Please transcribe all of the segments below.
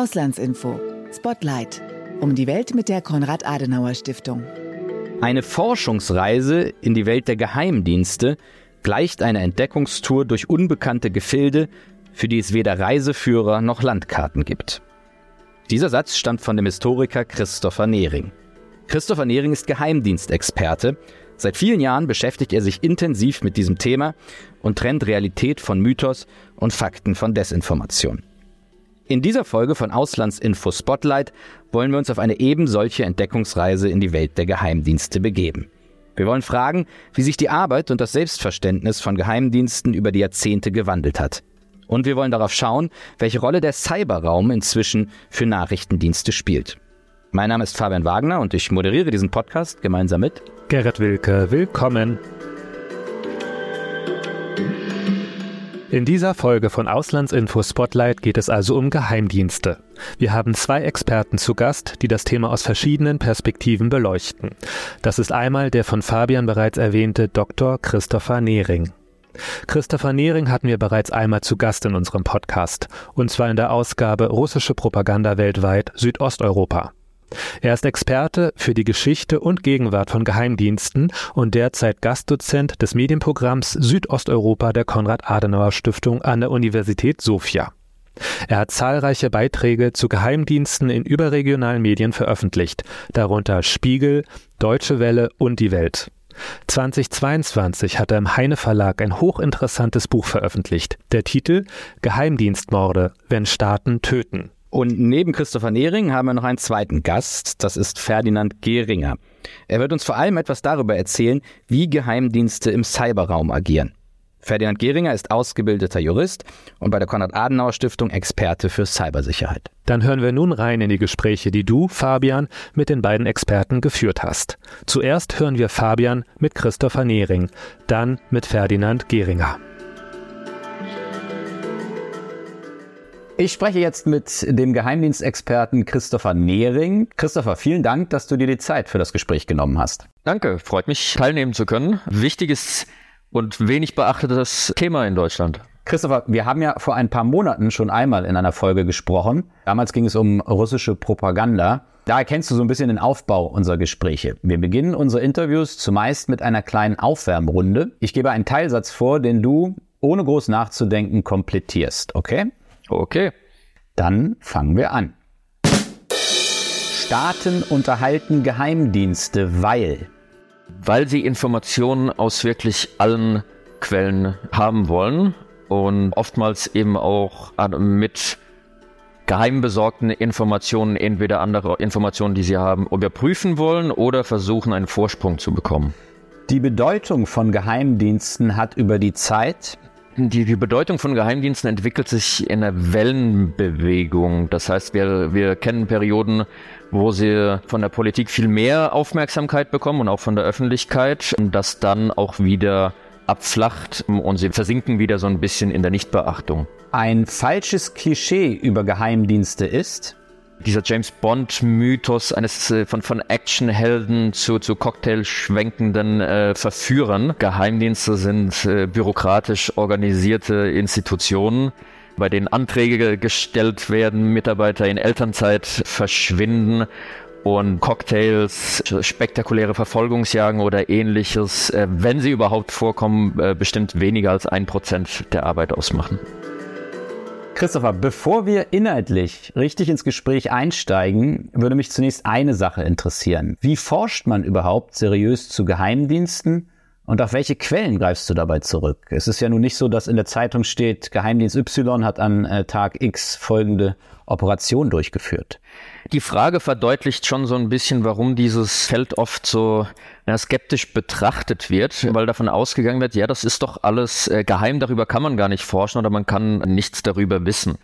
Auslandsinfo. Spotlight. Um die Welt mit der Konrad-Adenauer-Stiftung. Eine Forschungsreise in die Welt der Geheimdienste gleicht einer Entdeckungstour durch unbekannte Gefilde, für die es weder Reiseführer noch Landkarten gibt. Dieser Satz stammt von dem Historiker Christopher Nehring. Christopher Nehring ist Geheimdienstexperte. Seit vielen Jahren beschäftigt er sich intensiv mit diesem Thema und trennt Realität von Mythos und Fakten von Desinformation. In dieser Folge von Auslandsinfo Spotlight wollen wir uns auf eine eben solche Entdeckungsreise in die Welt der Geheimdienste begeben. Wir wollen fragen, wie sich die Arbeit und das Selbstverständnis von Geheimdiensten über die Jahrzehnte gewandelt hat. Und wir wollen darauf schauen, welche Rolle der Cyberraum inzwischen für Nachrichtendienste spielt. Mein Name ist Fabian Wagner und ich moderiere diesen Podcast gemeinsam mit Gerrit Wilke. Willkommen. In dieser Folge von Auslandsinfo Spotlight geht es also um Geheimdienste. Wir haben zwei Experten zu Gast, die das Thema aus verschiedenen Perspektiven beleuchten. Das ist einmal der von Fabian bereits erwähnte Dr. Christopher Nehring. Christopher Nehring hatten wir bereits einmal zu Gast in unserem Podcast, und zwar in der Ausgabe Russische Propaganda weltweit Südosteuropa. Er ist Experte für die Geschichte und Gegenwart von Geheimdiensten und derzeit Gastdozent des Medienprogramms Südosteuropa der Konrad-Adenauer-Stiftung an der Universität Sofia. Er hat zahlreiche Beiträge zu Geheimdiensten in überregionalen Medien veröffentlicht, darunter Spiegel, Deutsche Welle und Die Welt. 2022 hat er im Heine Verlag ein hochinteressantes Buch veröffentlicht. Der Titel Geheimdienstmorde, wenn Staaten töten. Und neben Christopher Nehring haben wir noch einen zweiten Gast, das ist Ferdinand Gehringer. Er wird uns vor allem etwas darüber erzählen, wie Geheimdienste im Cyberraum agieren. Ferdinand Gehringer ist ausgebildeter Jurist und bei der Konrad-Adenauer-Stiftung Experte für Cybersicherheit. Dann hören wir nun rein in die Gespräche, die du, Fabian, mit den beiden Experten geführt hast. Zuerst hören wir Fabian mit Christopher Nehring, dann mit Ferdinand Gehringer. Ich spreche jetzt mit dem Geheimdienstexperten Christopher Nehring. Christopher, vielen Dank, dass du dir die Zeit für das Gespräch genommen hast. Danke, freut mich teilnehmen zu können. Wichtiges und wenig beachtetes Thema in Deutschland. Christopher, wir haben ja vor ein paar Monaten schon einmal in einer Folge gesprochen. Damals ging es um russische Propaganda. Da erkennst du so ein bisschen den Aufbau unserer Gespräche. Wir beginnen unsere Interviews zumeist mit einer kleinen Aufwärmrunde. Ich gebe einen Teilsatz vor, den du ohne groß nachzudenken komplettierst, okay? Okay. Dann fangen wir an. Staaten unterhalten Geheimdienste, weil. Weil sie Informationen aus wirklich allen Quellen haben wollen und oftmals eben auch mit geheim besorgten Informationen entweder andere Informationen, die sie haben, überprüfen wollen oder versuchen, einen Vorsprung zu bekommen. Die Bedeutung von Geheimdiensten hat über die Zeit die, die Bedeutung von Geheimdiensten entwickelt sich in einer Wellenbewegung. Das heißt, wir, wir kennen Perioden, wo sie von der Politik viel mehr Aufmerksamkeit bekommen und auch von der Öffentlichkeit, das dann auch wieder abflacht und sie versinken wieder so ein bisschen in der Nichtbeachtung. Ein falsches Klischee über Geheimdienste ist, dieser James Bond-Mythos eines äh, von, von Actionhelden zu, zu Cocktail schwenkenden äh, Verführern. Geheimdienste sind äh, bürokratisch organisierte Institutionen, bei denen Anträge gestellt werden, Mitarbeiter in Elternzeit verschwinden und Cocktails, spektakuläre Verfolgungsjagen oder ähnliches, äh, wenn sie überhaupt vorkommen, äh, bestimmt weniger als ein Prozent der Arbeit ausmachen. Christopher, bevor wir inhaltlich richtig ins Gespräch einsteigen, würde mich zunächst eine Sache interessieren. Wie forscht man überhaupt seriös zu Geheimdiensten und auf welche Quellen greifst du dabei zurück? Es ist ja nun nicht so, dass in der Zeitung steht, Geheimdienst Y hat an äh, Tag X folgende Operation durchgeführt. Die Frage verdeutlicht schon so ein bisschen, warum dieses Feld oft so ja, skeptisch betrachtet wird, weil davon ausgegangen wird, ja, das ist doch alles äh, geheim, darüber kann man gar nicht forschen oder man kann nichts darüber wissen.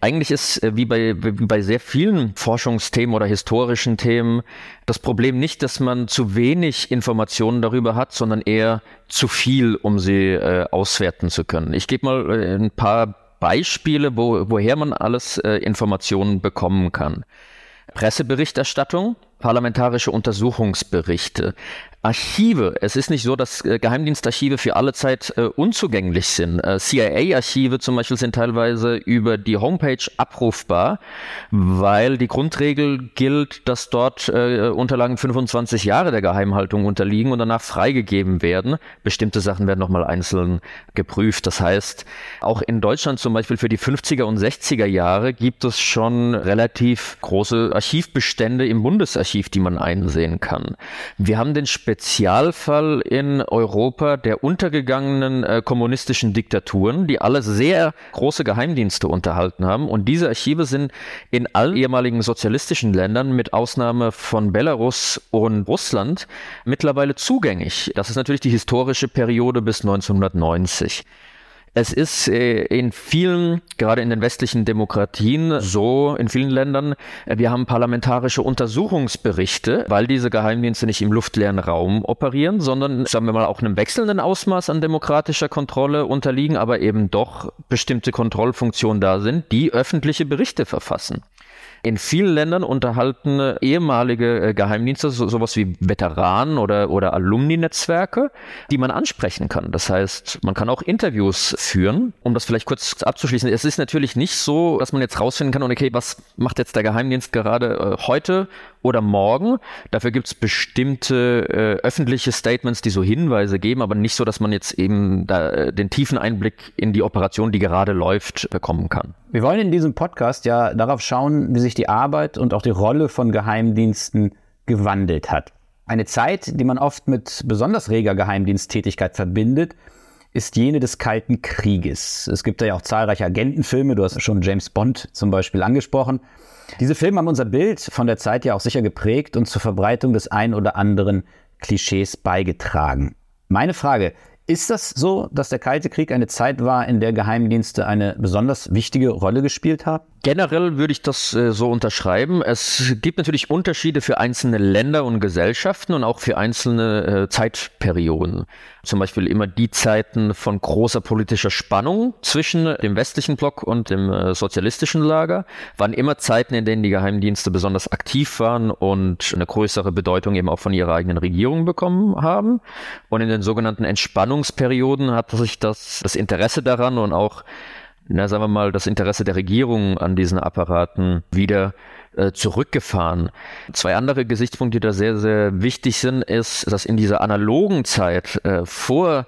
Eigentlich ist, äh, wie bei, wie bei sehr vielen Forschungsthemen oder historischen Themen, das Problem nicht, dass man zu wenig Informationen darüber hat, sondern eher zu viel, um sie äh, auswerten zu können. Ich gebe mal äh, ein paar Beispiele, wo, woher man alles äh, Informationen bekommen kann. Presseberichterstattung, parlamentarische Untersuchungsberichte, Archive, es ist nicht so, dass äh, Geheimdienstarchive für alle Zeit äh, unzugänglich sind. Äh, CIA-Archive zum Beispiel sind teilweise über die Homepage abrufbar, weil die Grundregel gilt, dass dort äh, Unterlagen 25 Jahre der Geheimhaltung unterliegen und danach freigegeben werden. Bestimmte Sachen werden nochmal einzeln geprüft. Das heißt, auch in Deutschland zum Beispiel für die 50er und 60er Jahre gibt es schon relativ große Archivbestände im Bundesarchiv, die man einsehen kann. Wir haben den Spe Spezialfall in Europa der untergegangenen äh, kommunistischen Diktaturen, die alle sehr große Geheimdienste unterhalten haben. Und diese Archive sind in allen ehemaligen sozialistischen Ländern, mit Ausnahme von Belarus und Russland, mittlerweile zugänglich. Das ist natürlich die historische Periode bis 1990. Es ist äh, in vielen, gerade in den westlichen Demokratien, so in vielen Ländern, äh, wir haben parlamentarische Untersuchungsberichte, weil diese Geheimdienste nicht im luftleeren Raum operieren, sondern, sagen wir mal, auch einem wechselnden Ausmaß an demokratischer Kontrolle unterliegen, aber eben doch bestimmte Kontrollfunktionen da sind, die öffentliche Berichte verfassen. In vielen Ländern unterhalten ehemalige äh, Geheimdienste so, sowas wie Veteranen oder, oder Alumni-Netzwerke, die man ansprechen kann. Das heißt, man kann auch Interviews führen. Um das vielleicht kurz abzuschließen, es ist natürlich nicht so, dass man jetzt rausfinden kann, okay, was macht jetzt der Geheimdienst gerade äh, heute oder morgen. Dafür gibt es bestimmte äh, öffentliche Statements, die so Hinweise geben, aber nicht so, dass man jetzt eben da, äh, den tiefen Einblick in die Operation, die gerade läuft, bekommen kann. Wir wollen in diesem Podcast ja darauf schauen, wie sich die Arbeit und auch die Rolle von Geheimdiensten gewandelt hat. Eine Zeit, die man oft mit besonders reger Geheimdiensttätigkeit verbindet, ist jene des Kalten Krieges. Es gibt da ja auch zahlreiche Agentenfilme, du hast schon James Bond zum Beispiel angesprochen. Diese Filme haben unser Bild von der Zeit ja auch sicher geprägt und zur Verbreitung des ein oder anderen Klischees beigetragen. Meine Frage, ist das so, dass der Kalte Krieg eine Zeit war, in der Geheimdienste eine besonders wichtige Rolle gespielt haben? Generell würde ich das äh, so unterschreiben. Es gibt natürlich Unterschiede für einzelne Länder und Gesellschaften und auch für einzelne äh, Zeitperioden. Zum Beispiel immer die Zeiten von großer politischer Spannung zwischen dem westlichen Block und dem äh, sozialistischen Lager waren immer Zeiten, in denen die Geheimdienste besonders aktiv waren und eine größere Bedeutung eben auch von ihrer eigenen Regierung bekommen haben. Und in den sogenannten Entspannungsperioden hat sich das, das Interesse daran und auch na, sagen wir mal, das Interesse der Regierung an diesen Apparaten wieder äh, zurückgefahren. Zwei andere Gesichtspunkte, die da sehr, sehr wichtig sind, ist, dass in dieser analogen Zeit äh, vor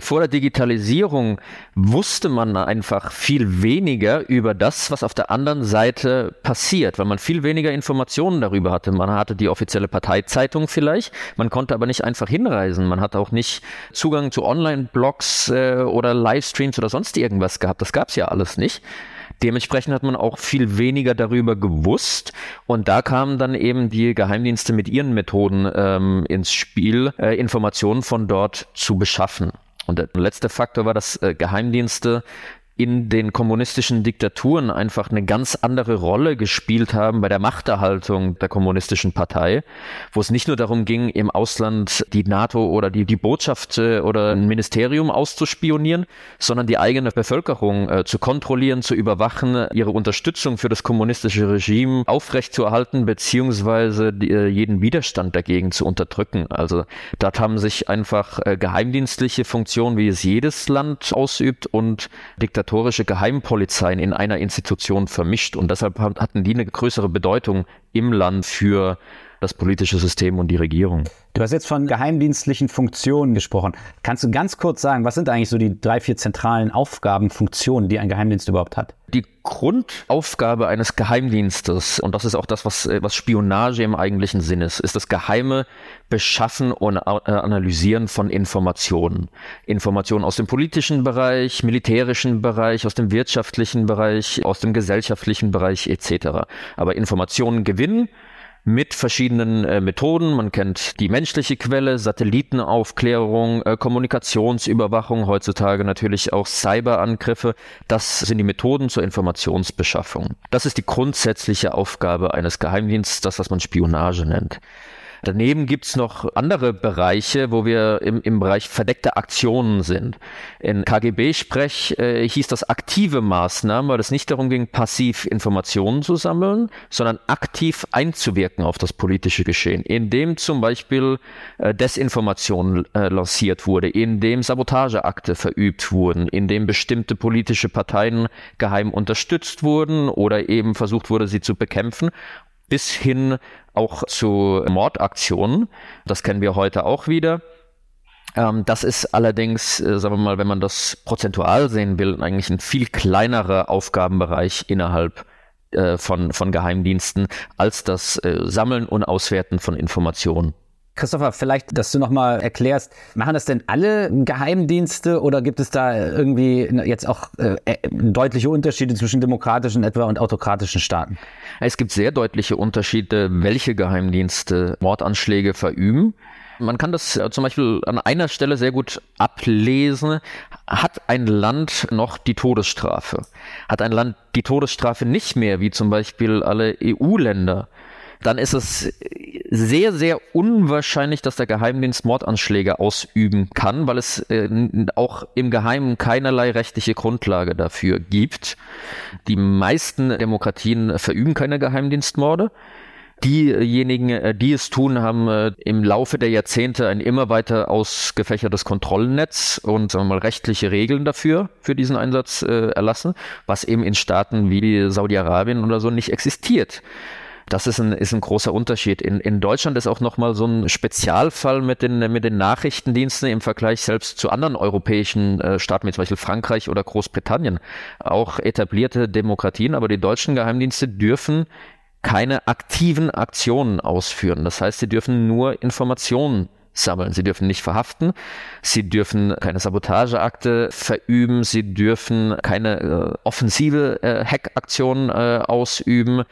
vor der Digitalisierung wusste man einfach viel weniger über das, was auf der anderen Seite passiert, weil man viel weniger Informationen darüber hatte. Man hatte die offizielle Parteizeitung vielleicht, man konnte aber nicht einfach hinreisen. Man hat auch nicht Zugang zu Online-Blogs äh, oder Livestreams oder sonst irgendwas gehabt. Das gab es ja alles nicht. Dementsprechend hat man auch viel weniger darüber gewusst und da kamen dann eben die Geheimdienste mit ihren Methoden ähm, ins Spiel, äh, Informationen von dort zu beschaffen. Und der letzte Faktor war, dass äh, Geheimdienste in den kommunistischen Diktaturen einfach eine ganz andere Rolle gespielt haben bei der Machterhaltung der kommunistischen Partei, wo es nicht nur darum ging, im Ausland die NATO oder die, die Botschaft äh, oder ein Ministerium auszuspionieren, sondern die eigene Bevölkerung äh, zu kontrollieren, zu überwachen, ihre Unterstützung für das kommunistische Regime aufrechtzuerhalten, beziehungsweise die, äh, jeden Widerstand dagegen zu unterdrücken. Also dort haben sich einfach äh, geheimdienstliche Funktionen, wie es jedes Land ausübt, und Diktaturen organisatorische Geheimpolizeien in einer Institution vermischt. Und deshalb hatten die eine größere Bedeutung im Land für das politische System und die Regierung. Du hast jetzt von geheimdienstlichen Funktionen gesprochen. Kannst du ganz kurz sagen, was sind eigentlich so die drei, vier zentralen Aufgaben, Funktionen, die ein Geheimdienst überhaupt hat? Die Grundaufgabe eines Geheimdienstes, und das ist auch das, was, was Spionage im eigentlichen Sinn ist, ist das geheime Beschaffen und äh, Analysieren von Informationen. Informationen aus dem politischen Bereich, militärischen Bereich, aus dem wirtschaftlichen Bereich, aus dem gesellschaftlichen Bereich etc. Aber Informationen gewinnen, mit verschiedenen äh, Methoden. Man kennt die menschliche Quelle, Satellitenaufklärung, äh, Kommunikationsüberwachung, heutzutage natürlich auch Cyberangriffe. Das sind die Methoden zur Informationsbeschaffung. Das ist die grundsätzliche Aufgabe eines Geheimdienstes, das, was man Spionage nennt. Daneben gibt's noch andere Bereiche, wo wir im, im Bereich verdeckte Aktionen sind. In KGB-Sprech äh, hieß das aktive Maßnahmen, weil es nicht darum ging, passiv Informationen zu sammeln, sondern aktiv einzuwirken auf das politische Geschehen, indem zum Beispiel äh, Desinformation äh, lanciert wurde, indem Sabotageakte verübt wurden, indem bestimmte politische Parteien geheim unterstützt wurden oder eben versucht wurde, sie zu bekämpfen bis hin auch zu Mordaktionen. Das kennen wir heute auch wieder. Ähm, das ist allerdings, äh, sagen wir mal, wenn man das prozentual sehen will, eigentlich ein viel kleinerer Aufgabenbereich innerhalb äh, von, von Geheimdiensten als das äh, Sammeln und Auswerten von Informationen. Christopher, vielleicht, dass du nochmal erklärst, machen das denn alle Geheimdienste oder gibt es da irgendwie jetzt auch äh, äh, deutliche Unterschiede zwischen demokratischen etwa und autokratischen Staaten? Es gibt sehr deutliche Unterschiede, welche Geheimdienste Mordanschläge verüben. Man kann das äh, zum Beispiel an einer Stelle sehr gut ablesen. Hat ein Land noch die Todesstrafe? Hat ein Land die Todesstrafe nicht mehr, wie zum Beispiel alle EU-Länder? Dann ist es sehr, sehr unwahrscheinlich, dass der Geheimdienst Mordanschläge ausüben kann, weil es äh, auch im Geheimen keinerlei rechtliche Grundlage dafür gibt. Die meisten Demokratien verüben keine Geheimdienstmorde. Diejenigen, äh, die es tun, haben äh, im Laufe der Jahrzehnte ein immer weiter ausgefächertes Kontrollnetz und sagen wir mal rechtliche Regeln dafür, für diesen Einsatz äh, erlassen, was eben in Staaten wie Saudi-Arabien oder so nicht existiert. Das ist ein, ist ein großer Unterschied. In, in Deutschland ist auch nochmal so ein Spezialfall mit den, mit den Nachrichtendiensten im Vergleich selbst zu anderen europäischen äh, Staaten, wie zum Beispiel Frankreich oder Großbritannien. Auch etablierte Demokratien, aber die deutschen Geheimdienste dürfen keine aktiven Aktionen ausführen. Das heißt, sie dürfen nur Informationen sammeln. Sie dürfen nicht verhaften, sie dürfen keine Sabotageakte verüben, sie dürfen keine äh, offensive äh, Hackaktionen äh, ausüben.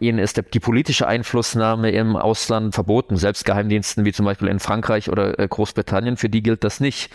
Ihnen ist die politische Einflussnahme im Ausland verboten. Selbst Geheimdiensten wie zum Beispiel in Frankreich oder äh, Großbritannien, für die gilt das nicht.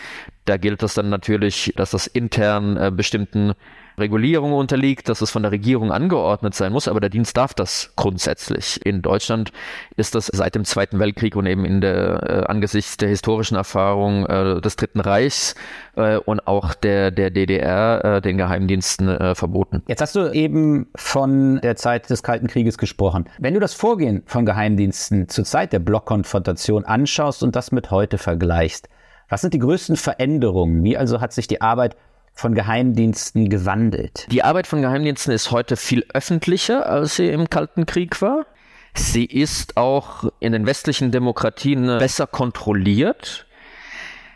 Da gilt das dann natürlich, dass das intern äh, bestimmten Regulierung unterliegt, dass es von der Regierung angeordnet sein muss, aber der Dienst darf das grundsätzlich. In Deutschland ist das seit dem Zweiten Weltkrieg und eben in der äh, angesichts der historischen Erfahrung äh, des Dritten Reichs äh, und auch der der DDR äh, den Geheimdiensten äh, verboten. Jetzt hast du eben von der Zeit des Kalten Krieges gesprochen. Wenn du das Vorgehen von Geheimdiensten zur Zeit der Blockkonfrontation anschaust und das mit heute vergleichst, was sind die größten Veränderungen? Wie also hat sich die Arbeit von Geheimdiensten gewandelt? Die Arbeit von Geheimdiensten ist heute viel öffentlicher, als sie im Kalten Krieg war. Sie ist auch in den westlichen Demokratien besser kontrolliert.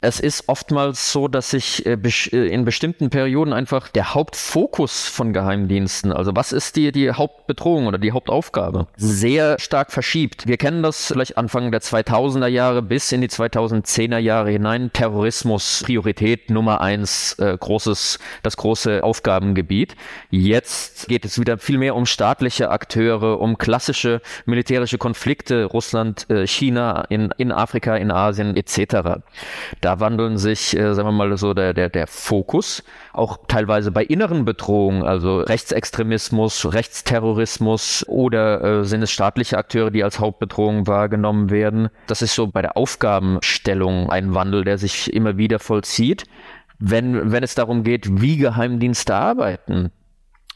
Es ist oftmals so, dass sich äh, äh, in bestimmten Perioden einfach der Hauptfokus von Geheimdiensten, also was ist die, die Hauptbedrohung oder die Hauptaufgabe, sehr stark verschiebt. Wir kennen das vielleicht Anfang der 2000er Jahre bis in die 2010er Jahre hinein. Terrorismus, Priorität Nummer eins, äh, großes, das große Aufgabengebiet. Jetzt geht es wieder viel mehr um staatliche Akteure, um klassische militärische Konflikte, Russland, äh, China, in, in Afrika, in Asien etc. Da da wandeln sich, äh, sagen wir mal so, der, der, der Fokus, auch teilweise bei inneren Bedrohungen, also Rechtsextremismus, Rechtsterrorismus oder äh, sind es staatliche Akteure, die als Hauptbedrohung wahrgenommen werden. Das ist so bei der Aufgabenstellung ein Wandel, der sich immer wieder vollzieht. Wenn, wenn es darum geht, wie Geheimdienste arbeiten,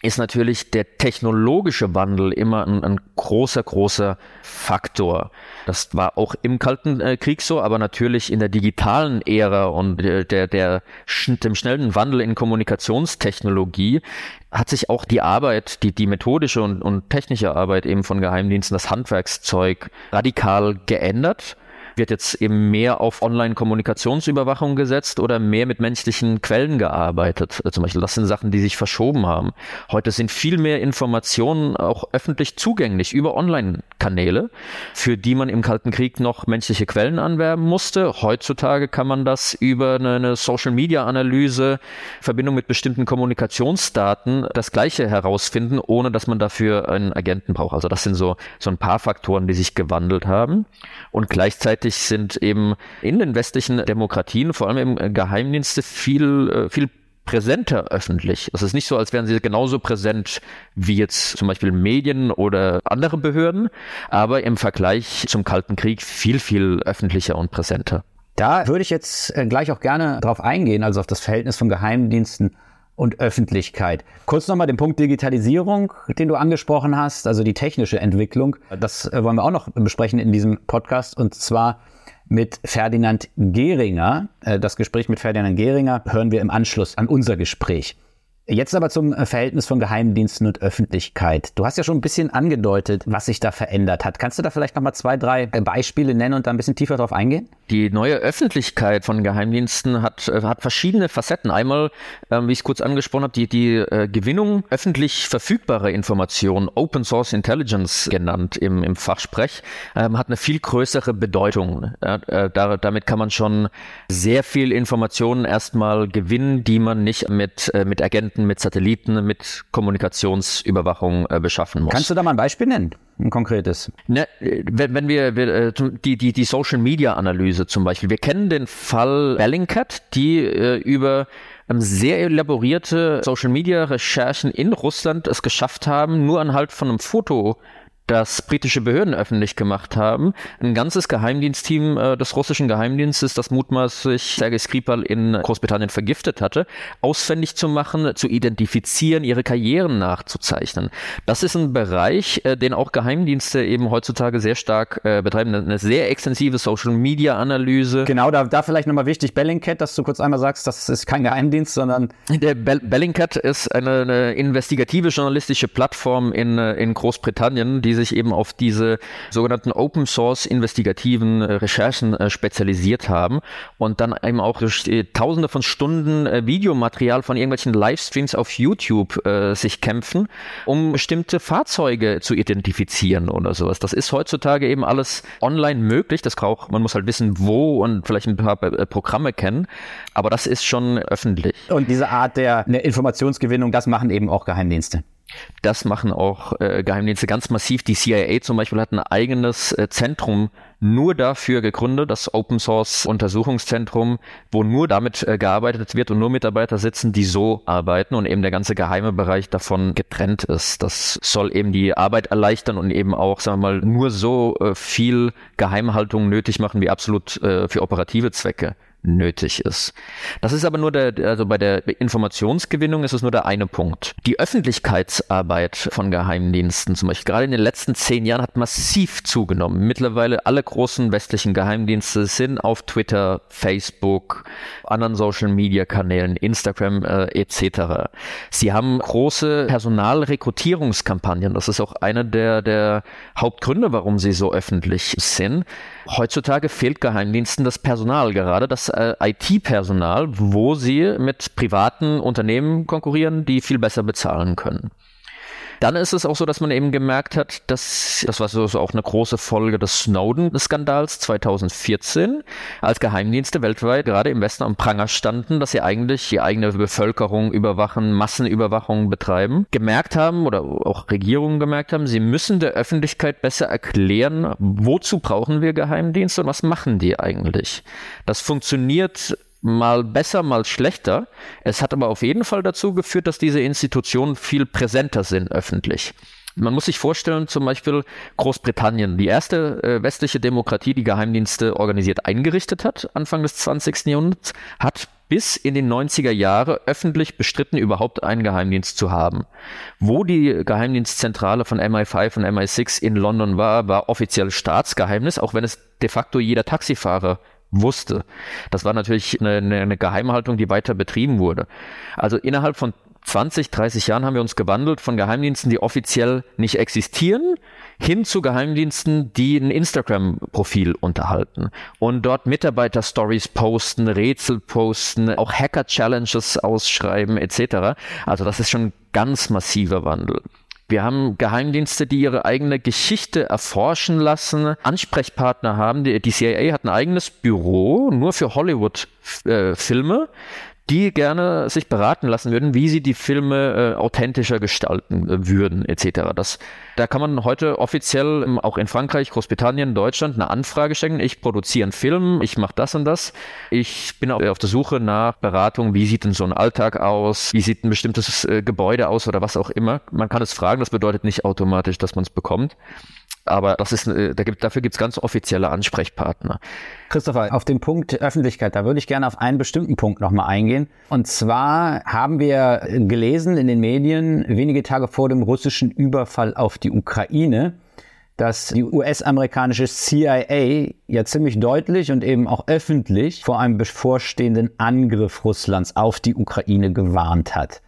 ist natürlich der technologische Wandel immer ein, ein, großer, großer Faktor. Das war auch im Kalten äh, Krieg so, aber natürlich in der digitalen Ära und der, der, der dem schnellen Wandel in Kommunikationstechnologie hat sich auch die Arbeit, die, die methodische und, und technische Arbeit eben von Geheimdiensten, das Handwerkszeug radikal geändert wird jetzt eben mehr auf Online-Kommunikationsüberwachung gesetzt oder mehr mit menschlichen Quellen gearbeitet? Äh, zum Beispiel, das sind Sachen, die sich verschoben haben. Heute sind viel mehr Informationen auch öffentlich zugänglich über Online-Kanäle, für die man im Kalten Krieg noch menschliche Quellen anwerben musste. Heutzutage kann man das über eine Social-Media-Analyse, Verbindung mit bestimmten Kommunikationsdaten, das Gleiche herausfinden, ohne dass man dafür einen Agenten braucht. Also das sind so, so ein paar Faktoren, die sich gewandelt haben. Und gleichzeitig gleichzeitig sind eben in den westlichen Demokratien, vor allem im Geheimdienste, viel, äh, viel präsenter öffentlich. Es ist nicht so, als wären sie genauso präsent wie jetzt zum Beispiel Medien oder andere Behörden, aber im Vergleich zum Kalten Krieg viel, viel öffentlicher und präsenter. Da würde ich jetzt äh, gleich auch gerne drauf eingehen, also auf das Verhältnis von Geheimdiensten und Öffentlichkeit. Kurz nochmal den Punkt Digitalisierung, den du angesprochen hast, also die technische Entwicklung. Das äh, wollen wir auch noch besprechen in diesem Podcast und zwar mit Ferdinand Gehringer. Äh, das Gespräch mit Ferdinand Gehringer hören wir im Anschluss an unser Gespräch. Jetzt aber zum äh, Verhältnis von Geheimdiensten und Öffentlichkeit. Du hast ja schon ein bisschen angedeutet, was sich da verändert hat. Kannst du da vielleicht nochmal zwei, drei äh, Beispiele nennen und da ein bisschen tiefer drauf eingehen? Die neue Öffentlichkeit von Geheimdiensten hat, äh, hat verschiedene Facetten. Einmal, ähm, wie ich es kurz angesprochen habe, die, die äh, Gewinnung öffentlich verfügbarer Informationen, Open Source Intelligence genannt im, im Fachsprech, ähm, hat eine viel größere Bedeutung. Äh, da, damit kann man schon sehr viel Informationen erstmal gewinnen, die man nicht mit, äh, mit Agenten Geräten, mit Satelliten, mit Kommunikationsüberwachung äh, beschaffen muss. Kannst du da mal ein Beispiel nennen? Ein konkretes. Ne, wenn, wenn wir, wir äh, die, die, die Social Media Analyse zum Beispiel, wir kennen den Fall Bellingcat, die äh, über ähm, sehr elaborierte Social Media Recherchen in Russland es geschafft haben, nur anhalt von einem Foto das britische Behörden öffentlich gemacht haben. Ein ganzes Geheimdienstteam äh, des russischen Geheimdienstes, das mutmaßlich Sergei Skripal in Großbritannien vergiftet hatte, ausfindig zu machen, zu identifizieren, ihre Karrieren nachzuzeichnen. Das ist ein Bereich, äh, den auch Geheimdienste eben heutzutage sehr stark äh, betreiben. Eine sehr extensive Social-Media-Analyse. Genau, da, da vielleicht nochmal wichtig, Bellingcat, dass du kurz einmal sagst, das ist kein Geheimdienst, sondern... Der Be Bellingcat ist eine, eine investigative journalistische Plattform in, äh, in Großbritannien, die sich eben auf diese sogenannten Open Source investigativen äh, Recherchen äh, spezialisiert haben und dann eben auch äh, tausende von Stunden Videomaterial von irgendwelchen Livestreams auf YouTube sich kämpfen, um bestimmte Fahrzeuge zu identifizieren oder sowas. Das ist heutzutage eben alles online möglich. Das braucht, man muss halt wissen, wo und vielleicht ein paar Programme kennen, aber das ist schon öffentlich. Und diese Art der Informationsgewinnung, das machen eben auch Geheimdienste. Das machen auch äh, Geheimdienste ganz massiv. Die CIA zum Beispiel hat ein eigenes äh, Zentrum nur dafür gegründet, das Open Source Untersuchungszentrum, wo nur damit äh, gearbeitet wird und nur Mitarbeiter sitzen, die so arbeiten und eben der ganze geheime Bereich davon getrennt ist. Das soll eben die Arbeit erleichtern und eben auch, sagen wir mal, nur so äh, viel Geheimhaltung nötig machen wie absolut äh, für operative Zwecke nötig ist. Das ist aber nur der, also bei der Informationsgewinnung ist es nur der eine Punkt. Die Öffentlichkeitsarbeit von Geheimdiensten zum Beispiel gerade in den letzten zehn Jahren hat massiv zugenommen. Mittlerweile alle großen westlichen Geheimdienste sind auf Twitter, Facebook, anderen Social Media Kanälen, Instagram äh, etc. Sie haben große Personalrekrutierungskampagnen. Das ist auch einer der, der Hauptgründe, warum sie so öffentlich sind. Heutzutage fehlt Geheimdiensten das Personal, gerade das äh, IT-Personal, wo sie mit privaten Unternehmen konkurrieren, die viel besser bezahlen können. Dann ist es auch so, dass man eben gemerkt hat, dass das war so, auch eine große Folge des Snowden-Skandals 2014, als Geheimdienste weltweit gerade im Westen am Pranger standen, dass sie eigentlich die eigene Bevölkerung überwachen, Massenüberwachung betreiben, gemerkt haben oder auch Regierungen gemerkt haben, sie müssen der Öffentlichkeit besser erklären, wozu brauchen wir Geheimdienste und was machen die eigentlich. Das funktioniert mal besser, mal schlechter. Es hat aber auf jeden Fall dazu geführt, dass diese Institutionen viel präsenter sind öffentlich. Man muss sich vorstellen, zum Beispiel Großbritannien, die erste äh, westliche Demokratie, die Geheimdienste organisiert eingerichtet hat, Anfang des 20. Jahrhunderts, hat bis in den 90er Jahre öffentlich bestritten, überhaupt einen Geheimdienst zu haben. Wo die Geheimdienstzentrale von MI5 und MI6 in London war, war offiziell Staatsgeheimnis, auch wenn es de facto jeder Taxifahrer wusste. Das war natürlich eine, eine Geheimhaltung, die weiter betrieben wurde. Also innerhalb von 20, 30 Jahren haben wir uns gewandelt von Geheimdiensten, die offiziell nicht existieren, hin zu Geheimdiensten, die ein Instagram-Profil unterhalten und dort Mitarbeiter-Stories posten, Rätsel posten, auch Hacker-Challenges ausschreiben etc. Also das ist schon ein ganz massiver Wandel. Wir haben Geheimdienste, die ihre eigene Geschichte erforschen lassen, Ansprechpartner haben. Die, die CIA hat ein eigenes Büro nur für Hollywood-Filme. Äh, die gerne sich beraten lassen würden, wie sie die Filme äh, authentischer gestalten äh, würden, etc. Das, da kann man heute offiziell ähm, auch in Frankreich, Großbritannien, Deutschland eine Anfrage stellen. Ich produziere einen Film, ich mache das und das. Ich bin auch auf der Suche nach Beratung, wie sieht denn so ein Alltag aus, wie sieht ein bestimmtes äh, Gebäude aus oder was auch immer. Man kann es fragen, das bedeutet nicht automatisch, dass man es bekommt. Aber das ist, äh, da gibt, dafür gibt es ganz offizielle Ansprechpartner. Christopher, auf den Punkt Öffentlichkeit, da würde ich gerne auf einen bestimmten Punkt nochmal eingehen. Und zwar haben wir gelesen in den Medien wenige Tage vor dem russischen Überfall auf die Ukraine, dass die US-amerikanische CIA ja ziemlich deutlich und eben auch öffentlich vor einem bevorstehenden Angriff Russlands auf die Ukraine gewarnt hat.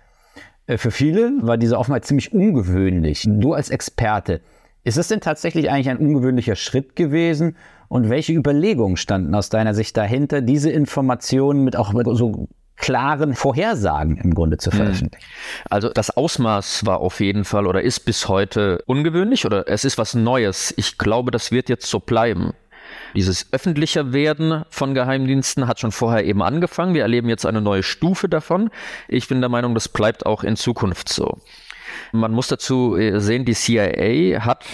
Äh, für viele war diese Offenheit ziemlich ungewöhnlich. Du als Experte, ist es denn tatsächlich eigentlich ein ungewöhnlicher Schritt gewesen? Und welche Überlegungen standen aus deiner Sicht dahinter, diese Informationen mit auch mit so klaren Vorhersagen im Grunde zu hm. veröffentlichen. Also das Ausmaß war auf jeden Fall oder ist bis heute ungewöhnlich oder es ist was Neues. Ich glaube, das wird jetzt so bleiben. Dieses öffentlicher Werden von Geheimdiensten hat schon vorher eben angefangen. Wir erleben jetzt eine neue Stufe davon. Ich bin der Meinung, das bleibt auch in Zukunft so. Man muss dazu äh, sehen, die CIA hat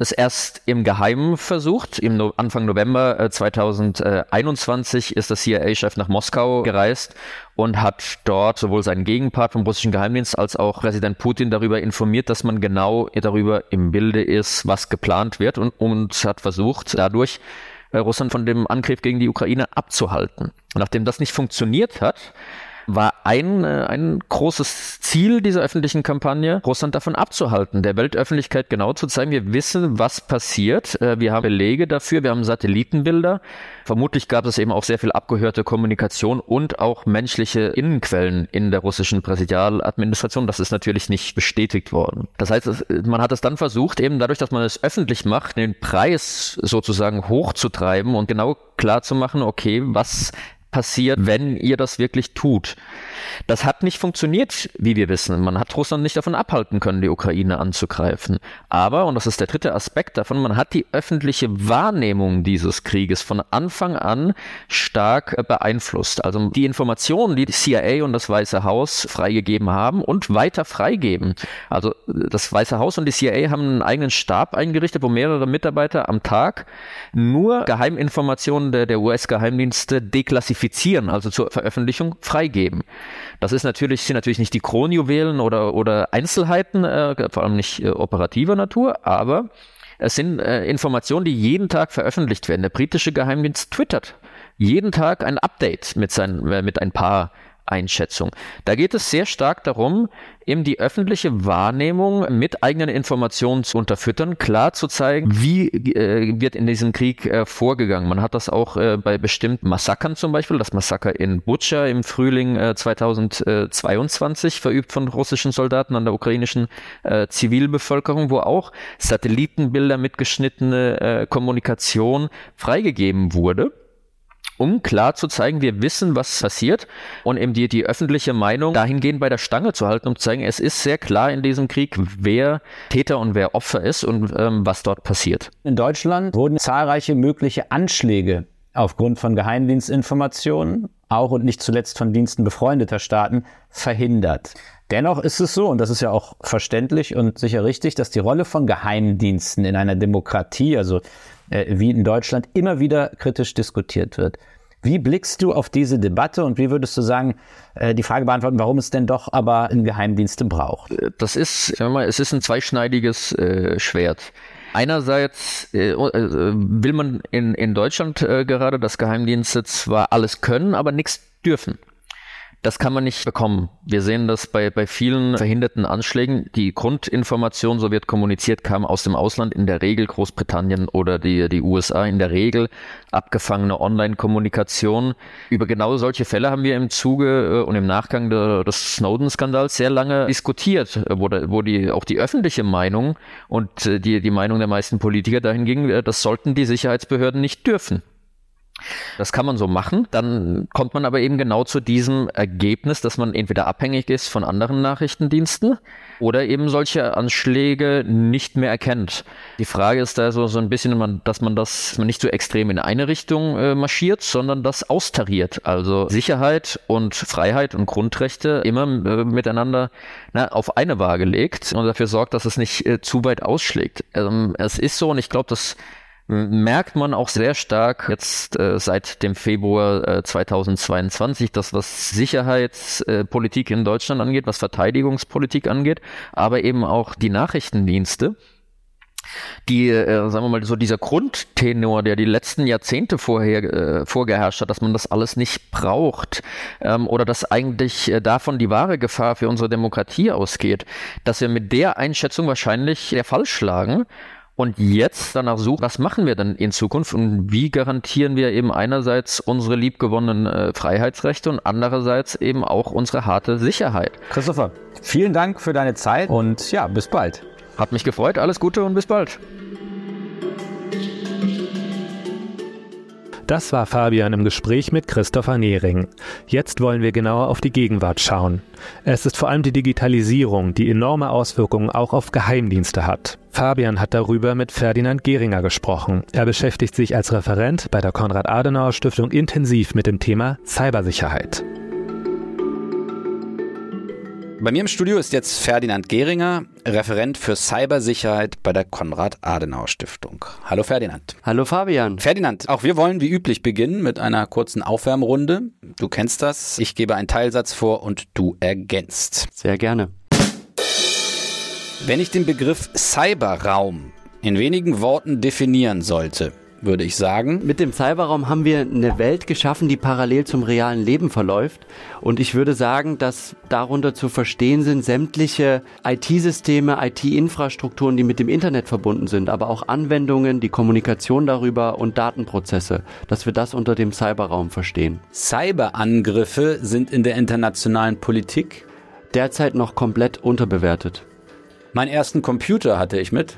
es erst im Geheimen versucht. Im no Anfang November 2021 äh, ist der CIA-Chef nach Moskau gereist und hat dort sowohl seinen Gegenpart vom russischen Geheimdienst als auch Präsident Putin darüber informiert, dass man genau darüber im Bilde ist, was geplant wird und, und hat versucht, dadurch äh, Russland von dem Angriff gegen die Ukraine abzuhalten. Nachdem das nicht funktioniert hat, war ein, äh, ein großes Ziel dieser öffentlichen Kampagne, Russland davon abzuhalten, der Weltöffentlichkeit genau zu zeigen, wir wissen, was passiert. Äh, wir haben Belege dafür, wir haben Satellitenbilder. Vermutlich gab es eben auch sehr viel abgehörte Kommunikation und auch menschliche Innenquellen in der russischen Präsidialadministration. Das ist natürlich nicht bestätigt worden. Das heißt, man hat es dann versucht, eben dadurch, dass man es öffentlich macht, den Preis sozusagen hochzutreiben und genau klar zu machen, okay, was passiert, wenn ihr das wirklich tut. Das hat nicht funktioniert, wie wir wissen. Man hat Russland nicht davon abhalten können, die Ukraine anzugreifen. Aber, und das ist der dritte Aspekt davon, man hat die öffentliche Wahrnehmung dieses Krieges von Anfang an stark beeinflusst. Also die Informationen, die die CIA und das Weiße Haus freigegeben haben und weiter freigeben. Also das Weiße Haus und die CIA haben einen eigenen Stab eingerichtet, wo mehrere Mitarbeiter am Tag nur Geheiminformationen der, der US-Geheimdienste deklassifizieren, also zur Veröffentlichung freigeben. Das ist natürlich, sind natürlich nicht die Kronjuwelen oder, oder Einzelheiten, äh, vor allem nicht äh, operativer Natur, aber es sind äh, Informationen, die jeden Tag veröffentlicht werden. Der britische Geheimdienst twittert jeden Tag ein Update mit, seinen, äh, mit ein paar Einschätzung. Da geht es sehr stark darum, eben die öffentliche Wahrnehmung mit eigenen Informationen zu unterfüttern, klar zu zeigen, wie äh, wird in diesem Krieg äh, vorgegangen. Man hat das auch äh, bei bestimmten Massakern zum Beispiel, das Massaker in Butscha im Frühling 2022 äh, verübt von russischen Soldaten an der ukrainischen äh, Zivilbevölkerung, wo auch Satellitenbilder mitgeschnittene äh, Kommunikation freigegeben wurde um klar zu zeigen, wir wissen, was passiert und eben die, die öffentliche Meinung dahingehend bei der Stange zu halten, um zu zeigen, es ist sehr klar in diesem Krieg, wer Täter und wer Opfer ist und ähm, was dort passiert. In Deutschland wurden zahlreiche mögliche Anschläge aufgrund von Geheimdienstinformationen, auch und nicht zuletzt von Diensten befreundeter Staaten, verhindert. Dennoch ist es so, und das ist ja auch verständlich und sicher richtig, dass die Rolle von Geheimdiensten in einer Demokratie, also wie in Deutschland immer wieder kritisch diskutiert wird. Wie blickst du auf diese Debatte und wie würdest du sagen, äh, die Frage beantworten, warum es denn doch aber Geheimdienste braucht? Äh, das ist, sagen wir mal, es ist ein zweischneidiges äh, Schwert. Einerseits äh, will man in, in Deutschland äh, gerade, dass Geheimdienste zwar alles können, aber nichts dürfen. Das kann man nicht bekommen. Wir sehen das bei, bei vielen verhinderten Anschlägen. Die Grundinformation, so wird kommuniziert, kam aus dem Ausland, in der Regel Großbritannien oder die, die USA, in der Regel abgefangene Online-Kommunikation. Über genau solche Fälle haben wir im Zuge äh, und im Nachgang der, des Snowden-Skandals sehr lange diskutiert, äh, wo, da, wo die, auch die öffentliche Meinung und äh, die, die Meinung der meisten Politiker dahin ging, das sollten die Sicherheitsbehörden nicht dürfen. Das kann man so machen. Dann kommt man aber eben genau zu diesem Ergebnis, dass man entweder abhängig ist von anderen Nachrichtendiensten oder eben solche Anschläge nicht mehr erkennt. Die Frage ist da so, so ein bisschen, dass man das dass man nicht so extrem in eine Richtung äh, marschiert, sondern das austariert. Also Sicherheit und Freiheit und Grundrechte immer äh, miteinander na, auf eine Waage legt und dafür sorgt, dass es nicht äh, zu weit ausschlägt. Ähm, es ist so und ich glaube, das merkt man auch sehr stark jetzt äh, seit dem Februar äh, 2022, dass was Sicherheitspolitik in Deutschland angeht, was Verteidigungspolitik angeht, aber eben auch die Nachrichtendienste die, äh, sagen wir mal, so dieser Grundtenor, der die letzten Jahrzehnte vorher äh, vorgeherrscht hat, dass man das alles nicht braucht ähm, oder dass eigentlich äh, davon die wahre Gefahr für unsere Demokratie ausgeht, dass wir mit der Einschätzung wahrscheinlich der falsch schlagen und jetzt danach suchen, was machen wir denn in Zukunft und wie garantieren wir eben einerseits unsere liebgewonnenen äh, Freiheitsrechte und andererseits eben auch unsere harte Sicherheit. Christopher, vielen Dank für deine Zeit und ja, bis bald. Hat mich gefreut, alles Gute und bis bald. Das war Fabian im Gespräch mit Christopher Nehring. Jetzt wollen wir genauer auf die Gegenwart schauen. Es ist vor allem die Digitalisierung, die enorme Auswirkungen auch auf Geheimdienste hat. Fabian hat darüber mit Ferdinand Geringer gesprochen. Er beschäftigt sich als Referent bei der Konrad-Adenauer-Stiftung intensiv mit dem Thema Cybersicherheit. Bei mir im Studio ist jetzt Ferdinand Geringer, Referent für Cybersicherheit bei der Konrad-Adenauer-Stiftung. Hallo Ferdinand. Hallo Fabian. Ferdinand, auch wir wollen wie üblich beginnen mit einer kurzen Aufwärmrunde. Du kennst das. Ich gebe einen Teilsatz vor und du ergänzt. Sehr gerne. Wenn ich den Begriff Cyberraum in wenigen Worten definieren sollte, würde ich sagen. Mit dem Cyberraum haben wir eine Welt geschaffen, die parallel zum realen Leben verläuft. Und ich würde sagen, dass darunter zu verstehen sind sämtliche IT-Systeme, IT-Infrastrukturen, die mit dem Internet verbunden sind, aber auch Anwendungen, die Kommunikation darüber und Datenprozesse, dass wir das unter dem Cyberraum verstehen. Cyberangriffe sind in der internationalen Politik derzeit noch komplett unterbewertet. Meinen ersten Computer hatte ich mit.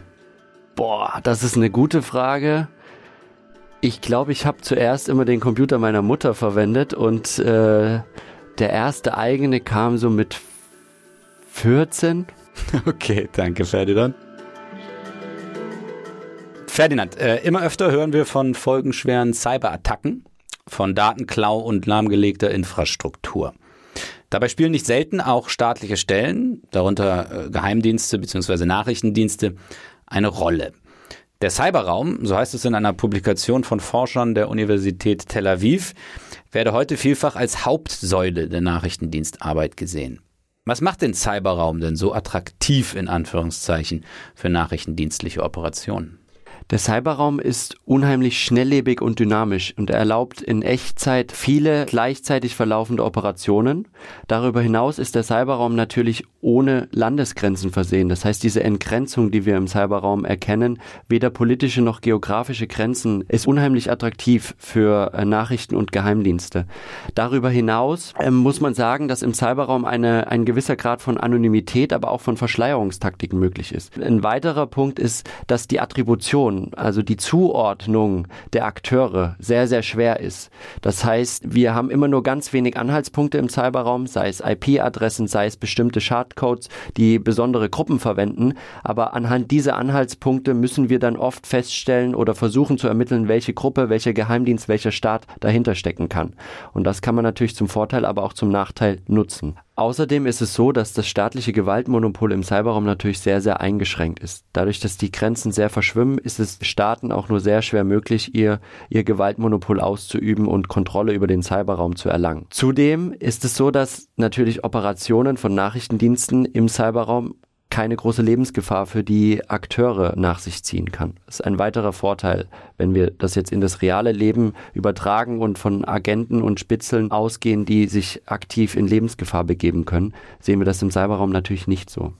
Boah, das ist eine gute Frage. Ich glaube, ich habe zuerst immer den Computer meiner Mutter verwendet und äh, der erste eigene kam so mit 14. Okay, danke Ferdinand. Ferdinand, äh, immer öfter hören wir von folgenschweren Cyberattacken, von Datenklau und lahmgelegter Infrastruktur. Dabei spielen nicht selten auch staatliche Stellen, darunter äh, Geheimdienste bzw. Nachrichtendienste, eine Rolle. Der Cyberraum, so heißt es in einer Publikation von Forschern der Universität Tel Aviv, werde heute vielfach als Hauptsäule der Nachrichtendienstarbeit gesehen. Was macht den Cyberraum denn so attraktiv in Anführungszeichen für nachrichtendienstliche Operationen? Der Cyberraum ist unheimlich schnelllebig und dynamisch und er erlaubt in Echtzeit viele gleichzeitig verlaufende Operationen. Darüber hinaus ist der Cyberraum natürlich ohne Landesgrenzen versehen. Das heißt, diese Entgrenzung, die wir im Cyberraum erkennen, weder politische noch geografische Grenzen, ist unheimlich attraktiv für äh, Nachrichten und Geheimdienste. Darüber hinaus äh, muss man sagen, dass im Cyberraum eine, ein gewisser Grad von Anonymität, aber auch von Verschleierungstaktiken möglich ist. Ein weiterer Punkt ist, dass die Attribution also die Zuordnung der Akteure, sehr, sehr schwer ist. Das heißt, wir haben immer nur ganz wenig Anhaltspunkte im Cyberraum, sei es IP-Adressen, sei es bestimmte Schadcodes, die besondere Gruppen verwenden. Aber anhand dieser Anhaltspunkte müssen wir dann oft feststellen oder versuchen zu ermitteln, welche Gruppe, welcher Geheimdienst, welcher Staat dahinter stecken kann. Und das kann man natürlich zum Vorteil, aber auch zum Nachteil nutzen. Außerdem ist es so, dass das staatliche Gewaltmonopol im Cyberraum natürlich sehr, sehr eingeschränkt ist. Dadurch, dass die Grenzen sehr verschwimmen, ist es Staaten auch nur sehr schwer möglich, ihr, ihr Gewaltmonopol auszuüben und Kontrolle über den Cyberraum zu erlangen. Zudem ist es so, dass natürlich Operationen von Nachrichtendiensten im Cyberraum keine große Lebensgefahr für die Akteure nach sich ziehen kann. Das ist ein weiterer Vorteil, wenn wir das jetzt in das reale Leben übertragen und von Agenten und Spitzeln ausgehen, die sich aktiv in Lebensgefahr begeben können, sehen wir das im Cyberraum natürlich nicht so.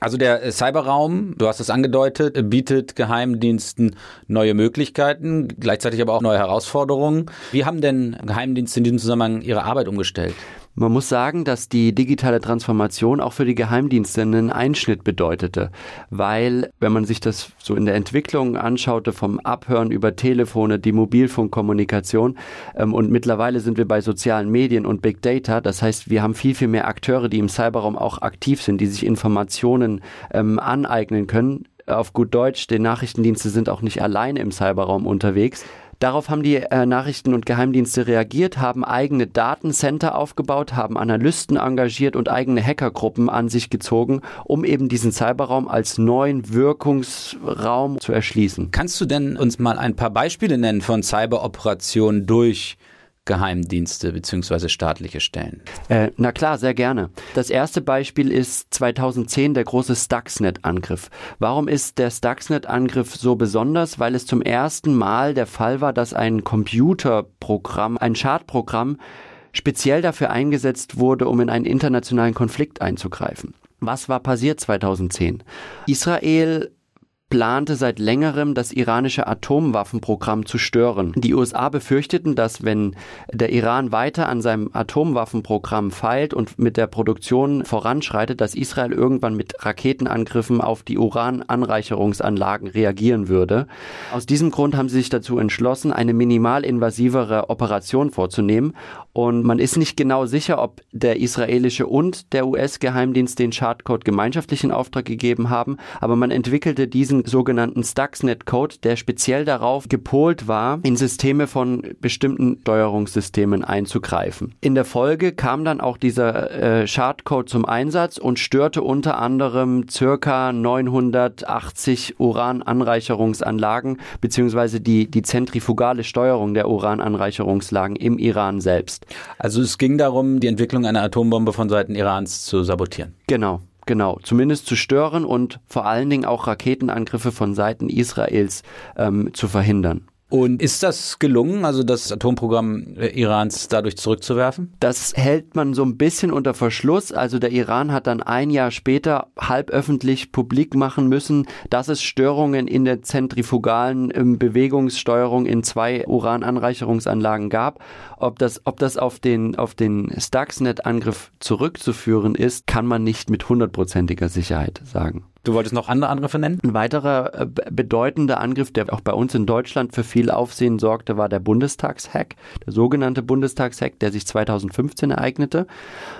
Also der Cyberraum, du hast es angedeutet, bietet Geheimdiensten neue Möglichkeiten, gleichzeitig aber auch neue Herausforderungen. Wie haben denn Geheimdienste in diesem Zusammenhang ihre Arbeit umgestellt? Man muss sagen, dass die digitale Transformation auch für die Geheimdienste einen Einschnitt bedeutete, weil wenn man sich das so in der Entwicklung anschaute, vom Abhören über Telefone, die Mobilfunkkommunikation ähm, und mittlerweile sind wir bei sozialen Medien und Big Data, das heißt, wir haben viel, viel mehr Akteure, die im Cyberraum auch aktiv sind, die sich Informationen ähm, aneignen können. Auf gut Deutsch, die Nachrichtendienste sind auch nicht alleine im Cyberraum unterwegs. Darauf haben die äh, Nachrichten- und Geheimdienste reagiert, haben eigene Datencenter aufgebaut, haben Analysten engagiert und eigene Hackergruppen an sich gezogen, um eben diesen Cyberraum als neuen Wirkungsraum zu erschließen. Kannst du denn uns mal ein paar Beispiele nennen von Cyberoperationen durch Geheimdienste bzw. staatliche Stellen? Äh, na klar, sehr gerne. Das erste Beispiel ist 2010 der große Stuxnet-Angriff. Warum ist der Stuxnet-Angriff so besonders? Weil es zum ersten Mal der Fall war, dass ein Computerprogramm, ein Schadprogramm, speziell dafür eingesetzt wurde, um in einen internationalen Konflikt einzugreifen. Was war passiert 2010? Israel plante seit längerem, das iranische Atomwaffenprogramm zu stören. Die USA befürchteten, dass wenn der Iran weiter an seinem Atomwaffenprogramm feilt und mit der Produktion voranschreitet, dass Israel irgendwann mit Raketenangriffen auf die Urananreicherungsanlagen reagieren würde. Aus diesem Grund haben sie sich dazu entschlossen, eine minimal invasivere Operation vorzunehmen und man ist nicht genau sicher, ob der israelische und der US-Geheimdienst den Schadcode gemeinschaftlich in Auftrag gegeben haben, aber man entwickelte diesen sogenannten Stuxnet-Code, der speziell darauf gepolt war, in Systeme von bestimmten Steuerungssystemen einzugreifen. In der Folge kam dann auch dieser äh, Schadcode zum Einsatz und störte unter anderem circa 980 Urananreicherungsanlagen beziehungsweise die, die zentrifugale Steuerung der Urananreicherungslagen im Iran selbst. Also es ging darum, die Entwicklung einer Atombombe von Seiten Irans zu sabotieren. Genau. Genau, zumindest zu stören und vor allen Dingen auch Raketenangriffe von Seiten Israels ähm, zu verhindern. Und ist das gelungen, also das Atomprogramm Irans dadurch zurückzuwerfen? Das hält man so ein bisschen unter Verschluss. Also der Iran hat dann ein Jahr später halb öffentlich publik machen müssen, dass es Störungen in der zentrifugalen ähm, Bewegungssteuerung in zwei Urananreicherungsanlagen gab. Ob das, ob das auf den, auf den Stuxnet-Angriff zurückzuführen ist, kann man nicht mit hundertprozentiger Sicherheit sagen. Du wolltest noch andere Angriffe nennen? Ein weiterer äh, bedeutender Angriff, der auch bei uns in Deutschland für viel Aufsehen sorgte, war der Bundestagshack, der sogenannte Bundestagshack, der sich 2015 ereignete.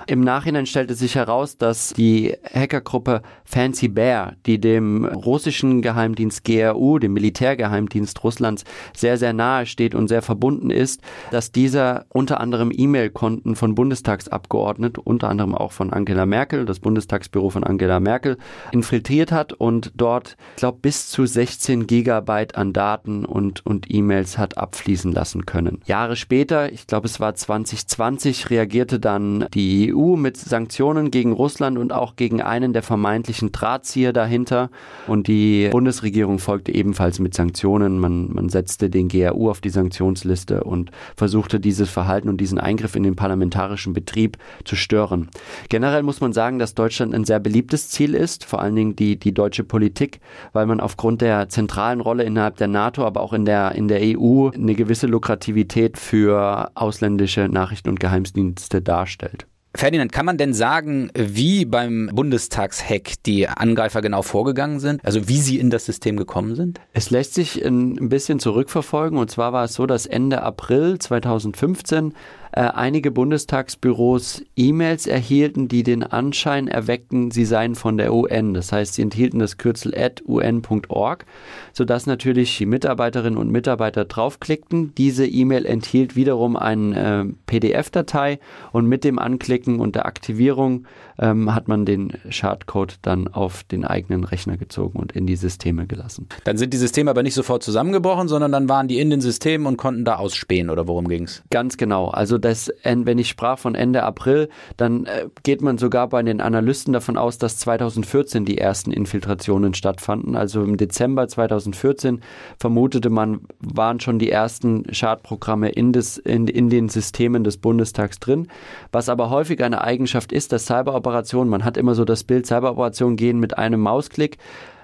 Im Nachhinein stellte sich heraus, dass die Hackergruppe Fancy Bear, die dem russischen Geheimdienst GRU, dem Militärgeheimdienst Russlands, sehr, sehr nahe steht und sehr verbunden ist, dass dieser unter anderem E-Mail-Konten von Bundestagsabgeordneten, unter anderem auch von Angela Merkel, das Bundestagsbüro von Angela Merkel, infiltriert recherchiert hat und dort, ich glaube, bis zu 16 Gigabyte an Daten und, und E-Mails hat abfließen lassen können. Jahre später, ich glaube, es war 2020, reagierte dann die EU mit Sanktionen gegen Russland und auch gegen einen der vermeintlichen Drahtzieher dahinter. Und die Bundesregierung folgte ebenfalls mit Sanktionen. Man, man setzte den GRU auf die Sanktionsliste und versuchte dieses Verhalten und diesen Eingriff in den parlamentarischen Betrieb zu stören. Generell muss man sagen, dass Deutschland ein sehr beliebtes Ziel ist, vor allen Dingen die, die deutsche Politik, weil man aufgrund der zentralen Rolle innerhalb der NATO, aber auch in der, in der EU eine gewisse Lukrativität für ausländische Nachrichten- und Geheimdienste darstellt. Ferdinand, kann man denn sagen, wie beim Bundestagshack die Angreifer genau vorgegangen sind? Also wie sie in das System gekommen sind? Es lässt sich ein bisschen zurückverfolgen. Und zwar war es so, dass Ende April 2015 äh, einige Bundestagsbüros E-Mails erhielten, die den Anschein erweckten, sie seien von der UN. Das heißt, sie enthielten das Kürzel at un.org, sodass natürlich die Mitarbeiterinnen und Mitarbeiter draufklickten. Diese E-Mail enthielt wiederum eine äh, PDF-Datei und mit dem Anklicken und der Aktivierung ähm, hat man den Schadcode dann auf den eigenen Rechner gezogen und in die Systeme gelassen. Dann sind die Systeme aber nicht sofort zusammengebrochen, sondern dann waren die in den Systemen und konnten da ausspähen oder worum ging es? Ganz genau. Also das, wenn ich sprach von Ende April, dann äh, geht man sogar bei den Analysten davon aus, dass 2014 die ersten Infiltrationen stattfanden. Also im Dezember 2014 vermutete man, waren schon die ersten Schadprogramme in, des, in, in den Systemen des Bundestags drin. Was aber häufig eine Eigenschaft ist, dass Cyberoperationen, man hat immer so das Bild, Cyberoperationen gehen mit einem Mausklick.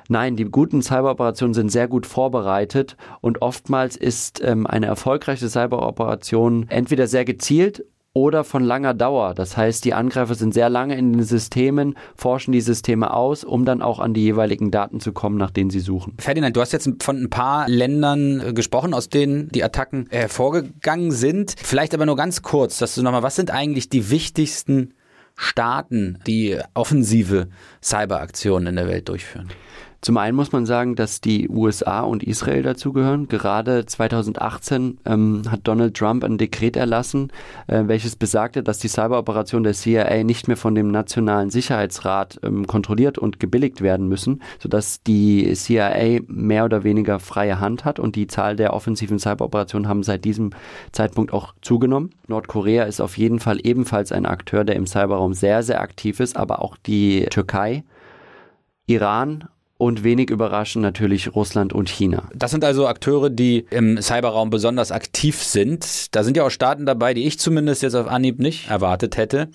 Nein, die guten Cyberoperationen sind sehr gut vorbereitet und oftmals ist ähm, eine erfolgreiche Cyberoperation entweder sehr gezielt oder von langer Dauer. Das heißt, die Angreifer sind sehr lange in den Systemen, forschen die Systeme aus, um dann auch an die jeweiligen Daten zu kommen, nach denen sie suchen. Ferdinand, du hast jetzt von ein paar Ländern äh, gesprochen, aus denen die Attacken hervorgegangen sind. Vielleicht aber nur ganz kurz, dass du nochmal, was sind eigentlich die wichtigsten Staaten, die offensive Cyberaktionen in der Welt durchführen? Zum einen muss man sagen, dass die USA und Israel dazugehören. Gerade 2018 ähm, hat Donald Trump ein Dekret erlassen, äh, welches besagte, dass die Cyberoperationen der CIA nicht mehr von dem Nationalen Sicherheitsrat ähm, kontrolliert und gebilligt werden müssen, sodass die CIA mehr oder weniger freie Hand hat und die Zahl der offensiven Cyberoperationen haben seit diesem Zeitpunkt auch zugenommen. Nordkorea ist auf jeden Fall ebenfalls ein Akteur, der im Cyberraum sehr, sehr aktiv ist, aber auch die Türkei. Iran und wenig überraschend natürlich Russland und China. Das sind also Akteure, die im Cyberraum besonders aktiv sind. Da sind ja auch Staaten dabei, die ich zumindest jetzt auf Anhieb nicht erwartet hätte,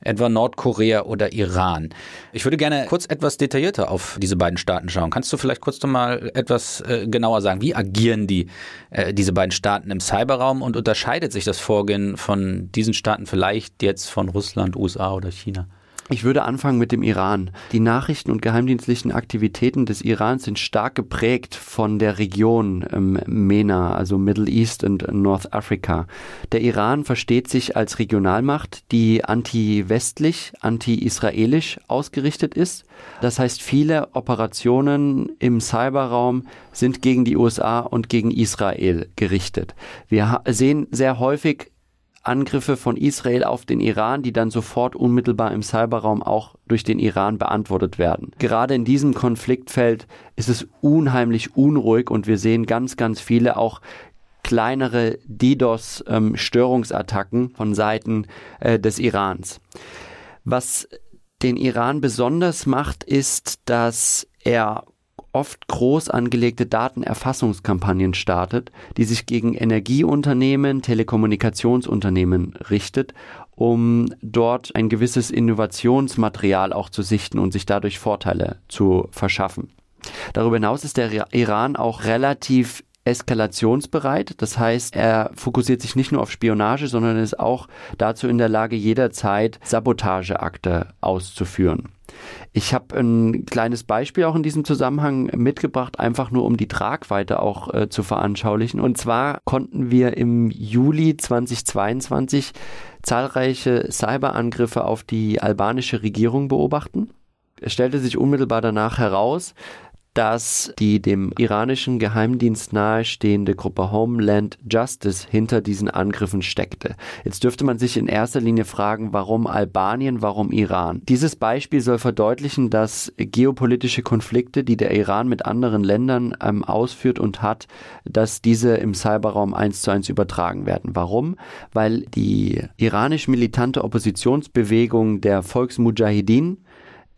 etwa Nordkorea oder Iran. Ich würde gerne kurz etwas detaillierter auf diese beiden Staaten schauen. Kannst du vielleicht kurz noch mal etwas äh, genauer sagen? Wie agieren die äh, diese beiden Staaten im Cyberraum und unterscheidet sich das Vorgehen von diesen Staaten vielleicht jetzt von Russland, USA oder China? Ich würde anfangen mit dem Iran. Die Nachrichten- und geheimdienstlichen Aktivitäten des Irans sind stark geprägt von der Region ähm, MENA, also Middle East und North Africa. Der Iran versteht sich als Regionalmacht, die anti-westlich, anti-israelisch ausgerichtet ist. Das heißt, viele Operationen im Cyberraum sind gegen die USA und gegen Israel gerichtet. Wir sehen sehr häufig Angriffe von Israel auf den Iran, die dann sofort unmittelbar im Cyberraum auch durch den Iran beantwortet werden. Gerade in diesem Konfliktfeld ist es unheimlich unruhig und wir sehen ganz, ganz viele auch kleinere DDoS-Störungsattacken ähm, von Seiten äh, des Irans. Was den Iran besonders macht, ist, dass er oft groß angelegte Datenerfassungskampagnen startet, die sich gegen Energieunternehmen, Telekommunikationsunternehmen richtet, um dort ein gewisses Innovationsmaterial auch zu sichten und sich dadurch Vorteile zu verschaffen. Darüber hinaus ist der Iran auch relativ eskalationsbereit. Das heißt, er fokussiert sich nicht nur auf Spionage, sondern ist auch dazu in der Lage, jederzeit Sabotageakte auszuführen. Ich habe ein kleines Beispiel auch in diesem Zusammenhang mitgebracht, einfach nur um die Tragweite auch äh, zu veranschaulichen. Und zwar konnten wir im Juli 2022 zahlreiche Cyberangriffe auf die albanische Regierung beobachten. Es stellte sich unmittelbar danach heraus, dass die dem iranischen Geheimdienst nahestehende Gruppe Homeland Justice hinter diesen Angriffen steckte. Jetzt dürfte man sich in erster Linie fragen, warum Albanien, warum Iran? Dieses Beispiel soll verdeutlichen, dass geopolitische Konflikte, die der Iran mit anderen Ländern ähm, ausführt und hat, dass diese im Cyberraum eins zu eins übertragen werden. Warum? Weil die iranisch militante Oppositionsbewegung der Volksmujahideen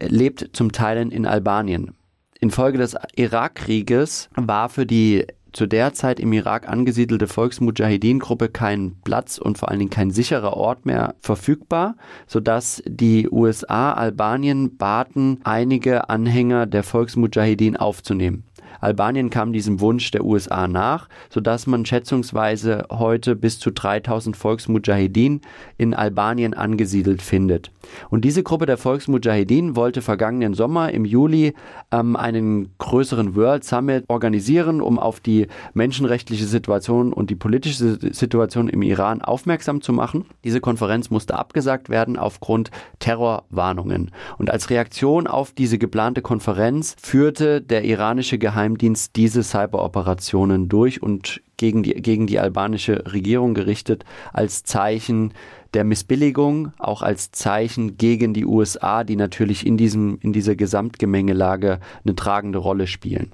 lebt zum Teil in Albanien. Infolge des Irakkrieges war für die zu der Zeit im Irak angesiedelte Volksmujahideen-Gruppe kein Platz und vor allen Dingen kein sicherer Ort mehr verfügbar, sodass die USA Albanien baten, einige Anhänger der Volksmujahideen aufzunehmen. Albanien kam diesem Wunsch der USA nach, sodass man schätzungsweise heute bis zu 3000 Volksmujahideen in Albanien angesiedelt findet. Und diese Gruppe der Volksmujahideen wollte vergangenen Sommer im Juli ähm, einen größeren World Summit organisieren, um auf die menschenrechtliche Situation und die politische Situation im Iran aufmerksam zu machen. Diese Konferenz musste abgesagt werden aufgrund Terrorwarnungen. Und als Reaktion auf diese geplante Konferenz führte der iranische Geheimdienst diese Cyberoperationen durch und gegen die, gegen die albanische Regierung gerichtet als Zeichen der Missbilligung, auch als Zeichen gegen die USA, die natürlich in, diesem, in dieser Gesamtgemengelage eine tragende Rolle spielen.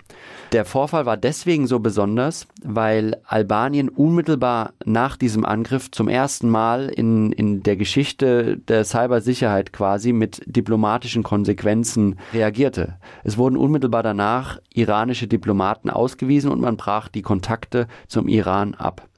Der Vorfall war deswegen so besonders, weil Albanien unmittelbar nach diesem Angriff zum ersten Mal in, in der Geschichte der Cybersicherheit quasi mit diplomatischen Konsequenzen reagierte. Es wurden unmittelbar danach iranische Diplomaten ausgewiesen und man brach die Kontakte zum Iran ab.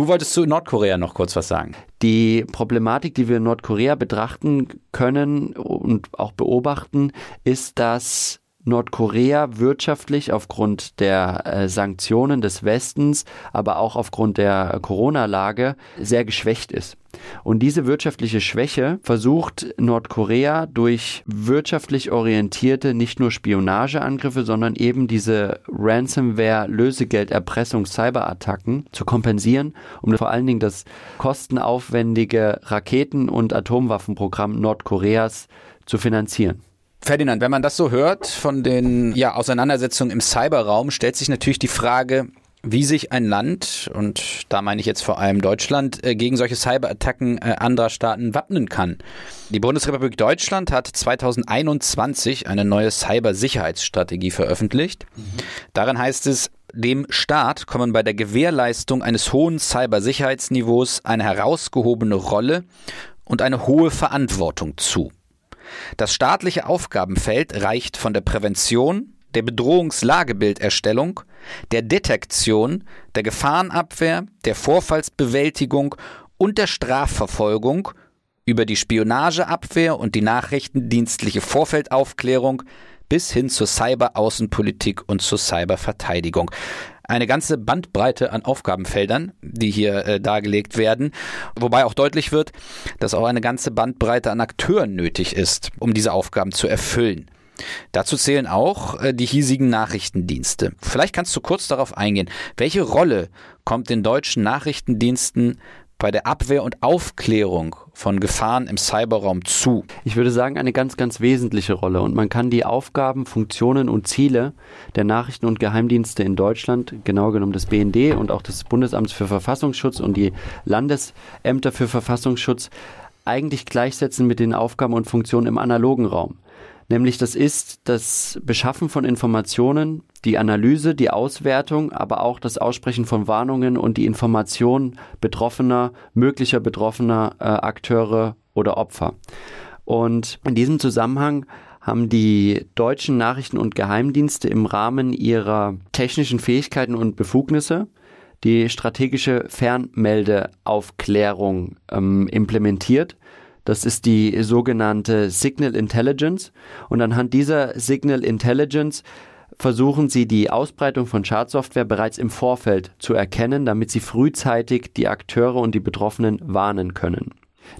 Du wolltest zu Nordkorea noch kurz was sagen. Die Problematik, die wir in Nordkorea betrachten können und auch beobachten, ist, dass Nordkorea wirtschaftlich aufgrund der äh, Sanktionen des Westens, aber auch aufgrund der Corona-Lage sehr geschwächt ist. Und diese wirtschaftliche Schwäche versucht Nordkorea durch wirtschaftlich orientierte nicht nur Spionageangriffe, sondern eben diese Ransomware, Lösegeld, Erpressung, Cyberattacken zu kompensieren, um vor allen Dingen das kostenaufwendige Raketen- und Atomwaffenprogramm Nordkoreas zu finanzieren. Ferdinand, wenn man das so hört von den ja, Auseinandersetzungen im Cyberraum, stellt sich natürlich die Frage, wie sich ein Land, und da meine ich jetzt vor allem Deutschland, äh, gegen solche Cyberattacken äh, anderer Staaten wappnen kann. Die Bundesrepublik Deutschland hat 2021 eine neue Cybersicherheitsstrategie veröffentlicht. Mhm. Darin heißt es, dem Staat kommen bei der Gewährleistung eines hohen Cybersicherheitsniveaus eine herausgehobene Rolle und eine hohe Verantwortung zu. Das staatliche Aufgabenfeld reicht von der Prävention, der Bedrohungslagebilderstellung, der Detektion, der Gefahrenabwehr, der Vorfallsbewältigung und der Strafverfolgung über die Spionageabwehr und die nachrichtendienstliche Vorfeldaufklärung bis hin zur Cyberaußenpolitik und zur Cyberverteidigung. Eine ganze Bandbreite an Aufgabenfeldern, die hier äh, dargelegt werden, wobei auch deutlich wird, dass auch eine ganze Bandbreite an Akteuren nötig ist, um diese Aufgaben zu erfüllen. Dazu zählen auch äh, die hiesigen Nachrichtendienste. Vielleicht kannst du kurz darauf eingehen. Welche Rolle kommt den deutschen Nachrichtendiensten bei der Abwehr und Aufklärung von Gefahren im Cyberraum zu? Ich würde sagen, eine ganz, ganz wesentliche Rolle. Und man kann die Aufgaben, Funktionen und Ziele der Nachrichten- und Geheimdienste in Deutschland, genau genommen des BND und auch des Bundesamts für Verfassungsschutz und die Landesämter für Verfassungsschutz, eigentlich gleichsetzen mit den Aufgaben und Funktionen im analogen Raum. Nämlich das ist das Beschaffen von Informationen, die Analyse, die Auswertung, aber auch das Aussprechen von Warnungen und die Information betroffener, möglicher betroffener äh, Akteure oder Opfer. Und in diesem Zusammenhang haben die deutschen Nachrichten- und Geheimdienste im Rahmen ihrer technischen Fähigkeiten und Befugnisse die strategische Fernmeldeaufklärung ähm, implementiert das ist die sogenannte Signal Intelligence. Und anhand dieser Signal Intelligence versuchen sie die Ausbreitung von Schadsoftware bereits im Vorfeld zu erkennen, damit sie frühzeitig die Akteure und die Betroffenen warnen können.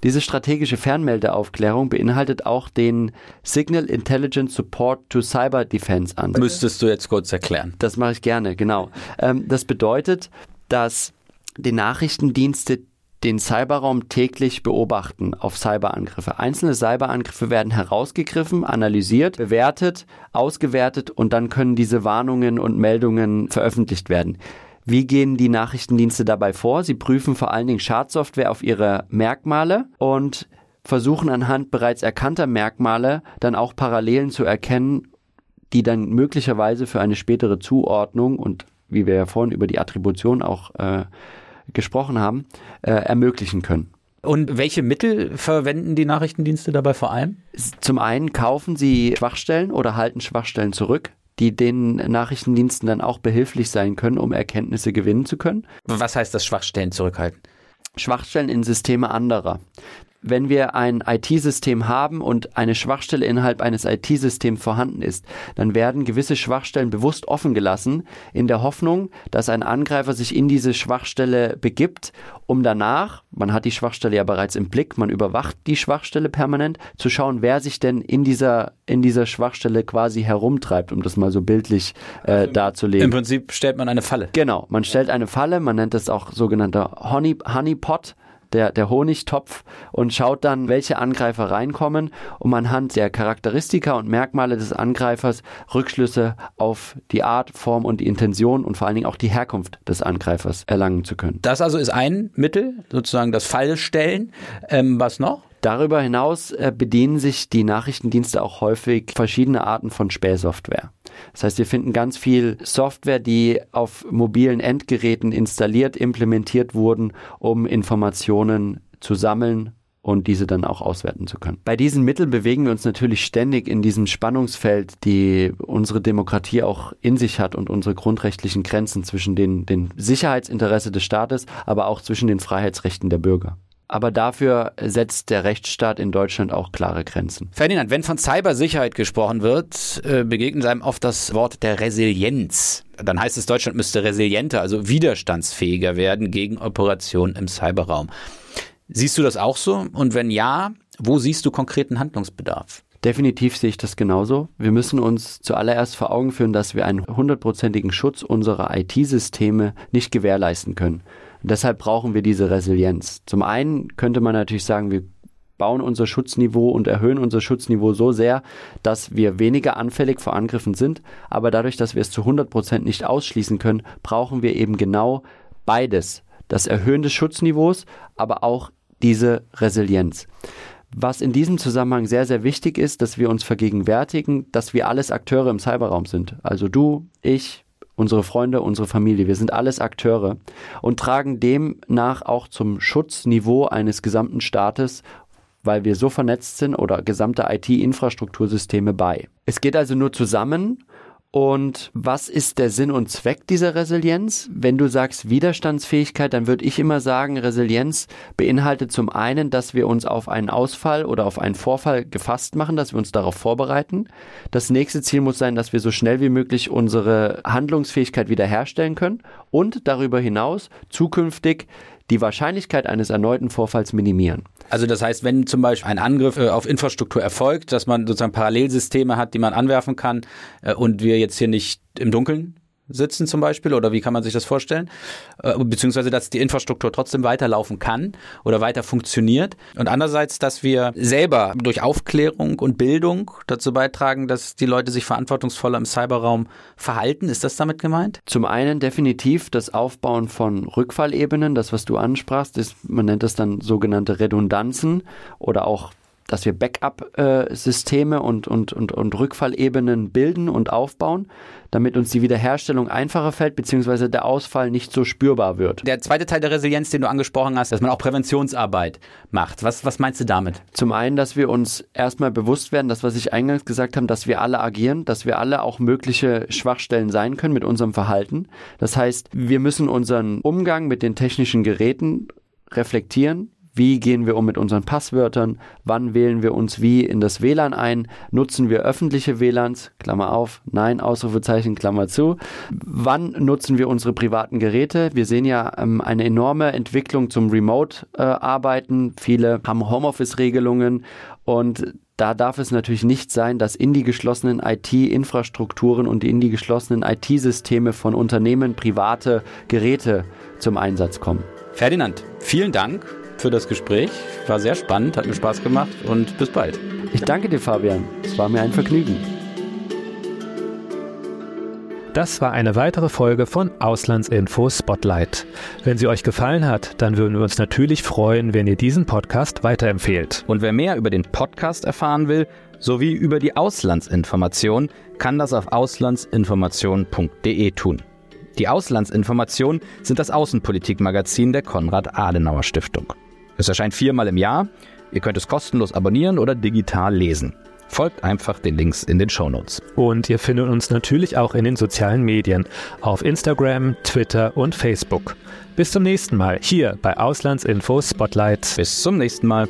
Diese strategische Fernmeldeaufklärung beinhaltet auch den Signal Intelligence Support to Cyber Defense an. Müsstest du jetzt kurz erklären. Das mache ich gerne, genau. Ähm, das bedeutet, dass die Nachrichtendienste den Cyberraum täglich beobachten auf Cyberangriffe. Einzelne Cyberangriffe werden herausgegriffen, analysiert, bewertet, ausgewertet und dann können diese Warnungen und Meldungen veröffentlicht werden. Wie gehen die Nachrichtendienste dabei vor? Sie prüfen vor allen Dingen Schadsoftware auf ihre Merkmale und versuchen anhand bereits erkannter Merkmale dann auch Parallelen zu erkennen, die dann möglicherweise für eine spätere Zuordnung und wie wir ja vorhin über die Attribution auch äh, gesprochen haben, äh, ermöglichen können. Und welche Mittel verwenden die Nachrichtendienste dabei vor allem? Zum einen kaufen sie Schwachstellen oder halten Schwachstellen zurück die den Nachrichtendiensten dann auch behilflich sein können, um Erkenntnisse gewinnen zu können. Was heißt das Schwachstellen zurückhalten? Schwachstellen in Systeme anderer wenn wir ein IT-System haben und eine Schwachstelle innerhalb eines IT-Systems vorhanden ist, dann werden gewisse Schwachstellen bewusst offen gelassen, in der Hoffnung, dass ein Angreifer sich in diese Schwachstelle begibt, um danach, man hat die Schwachstelle ja bereits im Blick, man überwacht die Schwachstelle permanent, zu schauen, wer sich denn in dieser, in dieser Schwachstelle quasi herumtreibt, um das mal so bildlich äh, also darzulegen. Im Prinzip stellt man eine Falle. Genau, man stellt eine Falle, man nennt das auch sogenannter Honey, Honeypot der, der Honigtopf und schaut dann, welche Angreifer reinkommen, um anhand der Charakteristika und Merkmale des Angreifers Rückschlüsse auf die Art, Form und die Intention und vor allen Dingen auch die Herkunft des Angreifers erlangen zu können. Das also ist ein Mittel, sozusagen das Fallstellen. Ähm, was noch? Darüber hinaus äh, bedienen sich die Nachrichtendienste auch häufig verschiedene Arten von Spähsoftware. Das heißt, wir finden ganz viel Software, die auf mobilen Endgeräten installiert, implementiert wurden, um Informationen zu sammeln und diese dann auch auswerten zu können. Bei diesen Mitteln bewegen wir uns natürlich ständig in diesem Spannungsfeld, die unsere Demokratie auch in sich hat und unsere grundrechtlichen Grenzen zwischen den, den Sicherheitsinteresse des Staates, aber auch zwischen den Freiheitsrechten der Bürger aber dafür setzt der Rechtsstaat in Deutschland auch klare Grenzen. Ferdinand, wenn von Cybersicherheit gesprochen wird, äh, begegnet einem oft das Wort der Resilienz. Dann heißt es, Deutschland müsste resilienter, also widerstandsfähiger werden gegen Operationen im Cyberraum. Siehst du das auch so? Und wenn ja, wo siehst du konkreten Handlungsbedarf? Definitiv sehe ich das genauso. Wir müssen uns zuallererst vor Augen führen, dass wir einen hundertprozentigen Schutz unserer IT-Systeme nicht gewährleisten können. Deshalb brauchen wir diese Resilienz. Zum einen könnte man natürlich sagen, wir bauen unser Schutzniveau und erhöhen unser Schutzniveau so sehr, dass wir weniger anfällig vor Angriffen sind. Aber dadurch, dass wir es zu 100 Prozent nicht ausschließen können, brauchen wir eben genau beides. Das Erhöhen des Schutzniveaus, aber auch diese Resilienz. Was in diesem Zusammenhang sehr, sehr wichtig ist, dass wir uns vergegenwärtigen, dass wir alles Akteure im Cyberraum sind. Also du, ich, unsere Freunde, unsere Familie. Wir sind alles Akteure und tragen demnach auch zum Schutzniveau eines gesamten Staates weil wir so vernetzt sind oder gesamte IT-Infrastruktursysteme bei. Es geht also nur zusammen und was ist der Sinn und Zweck dieser Resilienz? Wenn du sagst Widerstandsfähigkeit, dann würde ich immer sagen, Resilienz beinhaltet zum einen, dass wir uns auf einen Ausfall oder auf einen Vorfall gefasst machen, dass wir uns darauf vorbereiten. Das nächste Ziel muss sein, dass wir so schnell wie möglich unsere Handlungsfähigkeit wiederherstellen können und darüber hinaus zukünftig die Wahrscheinlichkeit eines erneuten Vorfalls minimieren. Also das heißt, wenn zum Beispiel ein Angriff äh, auf Infrastruktur erfolgt, dass man sozusagen Parallelsysteme hat, die man anwerfen kann äh, und wir jetzt hier nicht im Dunkeln sitzen zum Beispiel oder wie kann man sich das vorstellen? Äh, beziehungsweise, dass die Infrastruktur trotzdem weiterlaufen kann oder weiter funktioniert. Und andererseits, dass wir selber durch Aufklärung und Bildung dazu beitragen, dass die Leute sich verantwortungsvoller im Cyberraum verhalten. Ist das damit gemeint? Zum einen definitiv das Aufbauen von Rückfallebenen, das was du ansprachst, ist, man nennt das dann sogenannte Redundanzen oder auch dass wir Backup-Systeme und, und, und, und Rückfallebenen bilden und aufbauen, damit uns die Wiederherstellung einfacher fällt, beziehungsweise der Ausfall nicht so spürbar wird. Der zweite Teil der Resilienz, den du angesprochen hast, dass man auch Präventionsarbeit macht. Was, was meinst du damit? Zum einen, dass wir uns erstmal bewusst werden, das, was ich eingangs gesagt habe, dass wir alle agieren, dass wir alle auch mögliche Schwachstellen sein können mit unserem Verhalten. Das heißt, wir müssen unseren Umgang mit den technischen Geräten reflektieren, wie gehen wir um mit unseren Passwörtern? Wann wählen wir uns wie in das WLAN ein? Nutzen wir öffentliche WLANs? Klammer auf, nein, Ausrufezeichen, Klammer zu. Wann nutzen wir unsere privaten Geräte? Wir sehen ja ähm, eine enorme Entwicklung zum Remote-Arbeiten. Äh, Viele haben Homeoffice-Regelungen und da darf es natürlich nicht sein, dass in die geschlossenen IT-Infrastrukturen und in die geschlossenen IT-Systeme von Unternehmen private Geräte zum Einsatz kommen. Ferdinand, vielen Dank für das Gespräch. War sehr spannend, hat mir Spaß gemacht und bis bald. Ich danke dir, Fabian. Es war mir ein Vergnügen. Das war eine weitere Folge von Auslandsinfo Spotlight. Wenn sie euch gefallen hat, dann würden wir uns natürlich freuen, wenn ihr diesen Podcast weiterempfehlt. Und wer mehr über den Podcast erfahren will, sowie über die Auslandsinformation, kann das auf auslandsinformation.de tun. Die Auslandsinformationen sind das Außenpolitikmagazin der Konrad-Adenauer-Stiftung. Es erscheint viermal im Jahr. Ihr könnt es kostenlos abonnieren oder digital lesen. Folgt einfach den Links in den Shownotes. Und ihr findet uns natürlich auch in den sozialen Medien, auf Instagram, Twitter und Facebook. Bis zum nächsten Mal hier bei Auslandsinfo Spotlight. Bis zum nächsten Mal.